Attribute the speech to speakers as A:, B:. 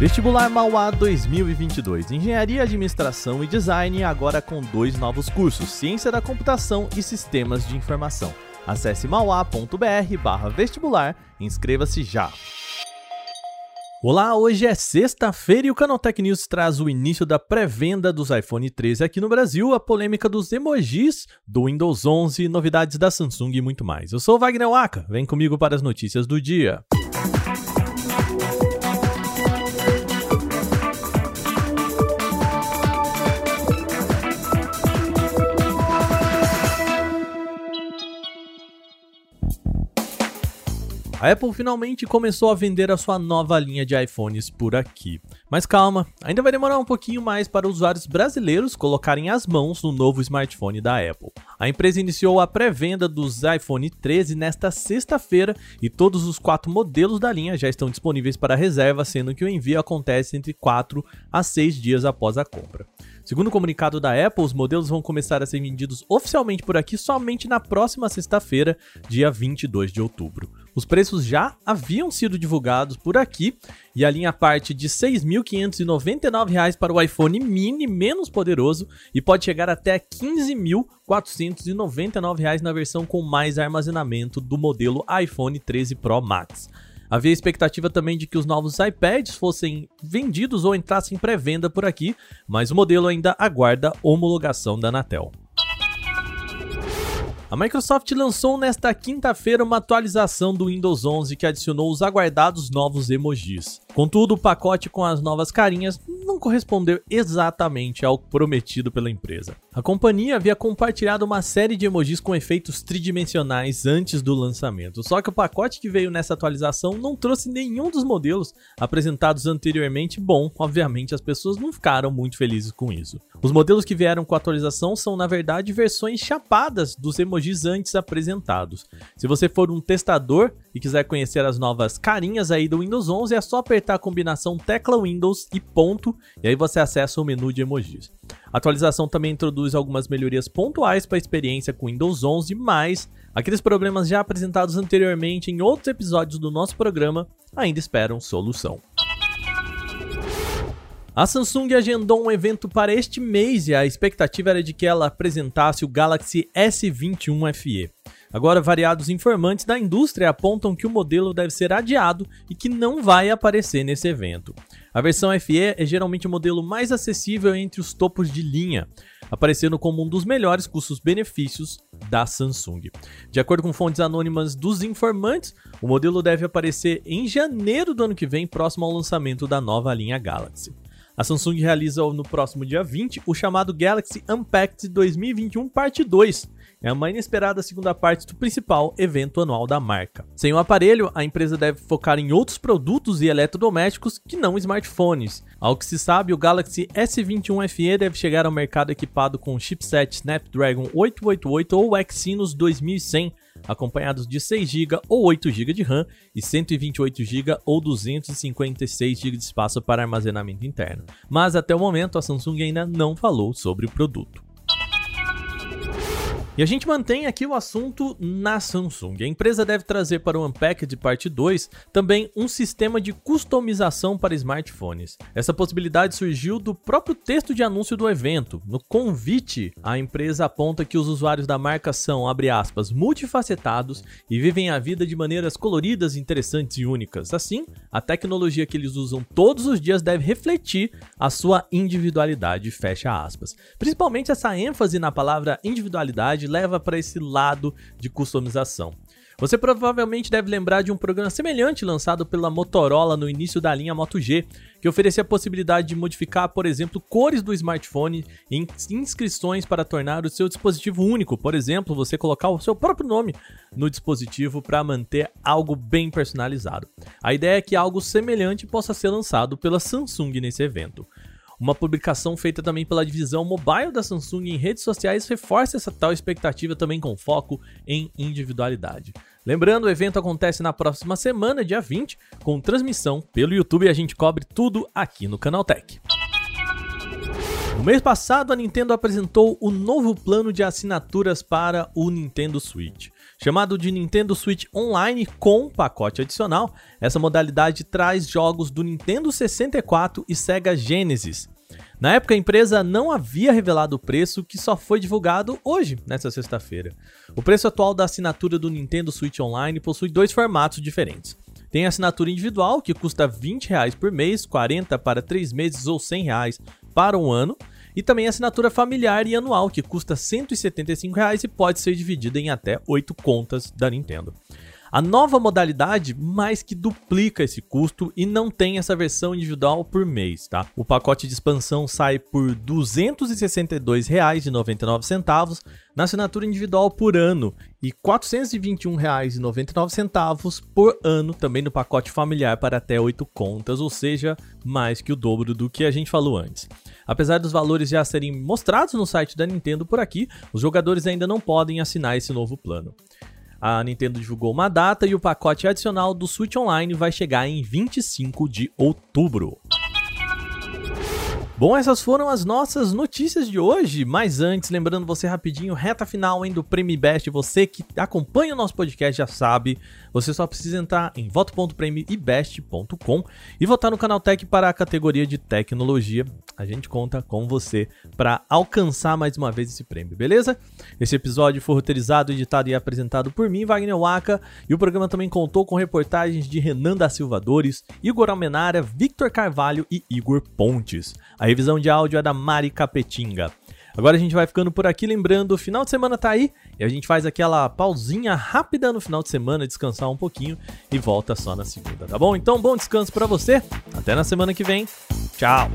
A: Vestibular Mauá 2022. Engenharia, Administração e Design agora com dois novos cursos: Ciência da Computação e Sistemas de Informação. Acesse mauá.br/vestibular e inscreva-se já. Olá, hoje é sexta-feira e o Canaltech News traz o início da pré-venda dos iPhone 13 aqui no Brasil, a polêmica dos emojis do Windows 11, novidades da Samsung e muito mais. Eu sou o Wagner Waka, vem comigo para as notícias do dia. A Apple finalmente começou a vender a sua nova linha de iPhones por aqui. Mas calma, ainda vai demorar um pouquinho mais para usuários brasileiros colocarem as mãos no novo smartphone da Apple. A empresa iniciou a pré-venda dos iPhone 13 nesta sexta-feira e todos os quatro modelos da linha já estão disponíveis para reserva, sendo que o envio acontece entre 4 a 6 dias após a compra. Segundo o comunicado da Apple, os modelos vão começar a ser vendidos oficialmente por aqui somente na próxima sexta-feira, dia 22 de outubro. Os preços já haviam sido divulgados por aqui e a linha parte de R$ 6.599 para o iPhone mini menos poderoso e pode chegar até R$ 15.499 na versão com mais armazenamento do modelo iPhone 13 Pro Max. Havia expectativa também de que os novos iPads fossem vendidos ou entrassem em pré-venda por aqui, mas o modelo ainda aguarda homologação da Anatel. A Microsoft lançou nesta quinta-feira uma atualização do Windows 11 que adicionou os aguardados novos emojis. Contudo, o pacote com as novas carinhas não correspondeu exatamente ao prometido pela empresa. A companhia havia compartilhado uma série de emojis com efeitos tridimensionais antes do lançamento, só que o pacote que veio nessa atualização não trouxe nenhum dos modelos apresentados anteriormente. Bom, obviamente as pessoas não ficaram muito felizes com isso. Os modelos que vieram com a atualização são, na verdade, versões chapadas dos emojis antes apresentados. Se você for um testador e quiser conhecer as novas carinhas aí do Windows 11, é só apertar a combinação tecla Windows e ponto, e aí você acessa o menu de emojis. A atualização também introduz algumas melhorias pontuais para a experiência com Windows 11, mas aqueles problemas já apresentados anteriormente em outros episódios do nosso programa ainda esperam solução. A Samsung agendou um evento para este mês e a expectativa era de que ela apresentasse o Galaxy S21 FE. Agora, variados informantes da indústria apontam que o modelo deve ser adiado e que não vai aparecer nesse evento. A versão FE é geralmente o modelo mais acessível entre os topos de linha, aparecendo como um dos melhores custos-benefícios da Samsung. De acordo com fontes anônimas dos informantes, o modelo deve aparecer em janeiro do ano que vem, próximo ao lançamento da nova linha Galaxy. A Samsung realiza no próximo dia 20 o chamado Galaxy Unpacked 2021 Parte 2, é uma inesperada segunda parte do principal evento anual da marca. Sem o aparelho, a empresa deve focar em outros produtos e eletrodomésticos que não smartphones. Ao que se sabe, o Galaxy S21 FE deve chegar ao mercado equipado com o chipset Snapdragon 888 ou Exynos 2100, acompanhados de 6 GB ou 8 GB de RAM e 128 GB ou 256 GB de espaço para armazenamento interno. Mas até o momento a Samsung ainda não falou sobre o produto. E a gente mantém aqui o assunto na Samsung. A empresa deve trazer para o Unpacked Parte 2 também um sistema de customização para smartphones. Essa possibilidade surgiu do próprio texto de anúncio do evento. No convite, a empresa aponta que os usuários da marca são, abre aspas, multifacetados e vivem a vida de maneiras coloridas, interessantes e únicas. Assim, a tecnologia que eles usam todos os dias deve refletir a sua individualidade, fecha aspas. Principalmente essa ênfase na palavra individualidade leva para esse lado de customização. Você provavelmente deve lembrar de um programa semelhante lançado pela Motorola no início da linha Moto G, que oferecia a possibilidade de modificar, por exemplo, cores do smartphone em inscrições para tornar o seu dispositivo único. Por exemplo, você colocar o seu próprio nome no dispositivo para manter algo bem personalizado. A ideia é que algo semelhante possa ser lançado pela Samsung nesse evento. Uma publicação feita também pela divisão mobile da Samsung em redes sociais reforça essa tal expectativa também com foco em individualidade. Lembrando, o evento acontece na próxima semana, dia 20, com transmissão pelo YouTube e a gente cobre tudo aqui no Canaltech. No mês passado, a Nintendo apresentou o novo plano de assinaturas para o Nintendo Switch. Chamado de Nintendo Switch Online com pacote adicional, essa modalidade traz jogos do Nintendo 64 e Sega Genesis. Na época, a empresa não havia revelado o preço, que só foi divulgado hoje, nesta sexta-feira. O preço atual da assinatura do Nintendo Switch Online possui dois formatos diferentes. Tem a assinatura individual, que custa R$ 20 por mês, 40 para 3 meses ou R$ 100 para um ano, e também a assinatura familiar e anual, que custa R$ 175 e pode ser dividida em até 8 contas da Nintendo. A nova modalidade mais que duplica esse custo e não tem essa versão individual por mês, tá? O pacote de expansão sai por R$ 262,99 na assinatura individual por ano e R$ 421,99 por ano também no pacote familiar para até 8 contas, ou seja, mais que o dobro do que a gente falou antes. Apesar dos valores já serem mostrados no site da Nintendo por aqui, os jogadores ainda não podem assinar esse novo plano. A Nintendo divulgou uma data e o pacote adicional do Switch Online vai chegar em 25 de outubro. Bom, essas foram as nossas notícias de hoje, mas antes, lembrando você rapidinho, reta final hein, do Prêmio Best, você que acompanha o nosso podcast já sabe, você só precisa entrar em voto.premioibest.com e votar no Canal Tech para a categoria de tecnologia. A gente conta com você para alcançar mais uma vez esse prêmio, beleza? Esse episódio foi roteirizado, editado e apresentado por mim, Wagner Waka, e o programa também contou com reportagens de Renan da Silva Dores, Igor Almenara, Victor Carvalho e Igor Pontes. A revisão de áudio é da Mari Capetinga. Agora a gente vai ficando por aqui, lembrando, o final de semana tá aí e a gente faz aquela pausinha rápida no final de semana, descansar um pouquinho e volta só na segunda, tá bom? Então, bom descanso para você. Até na semana que vem. Tchau.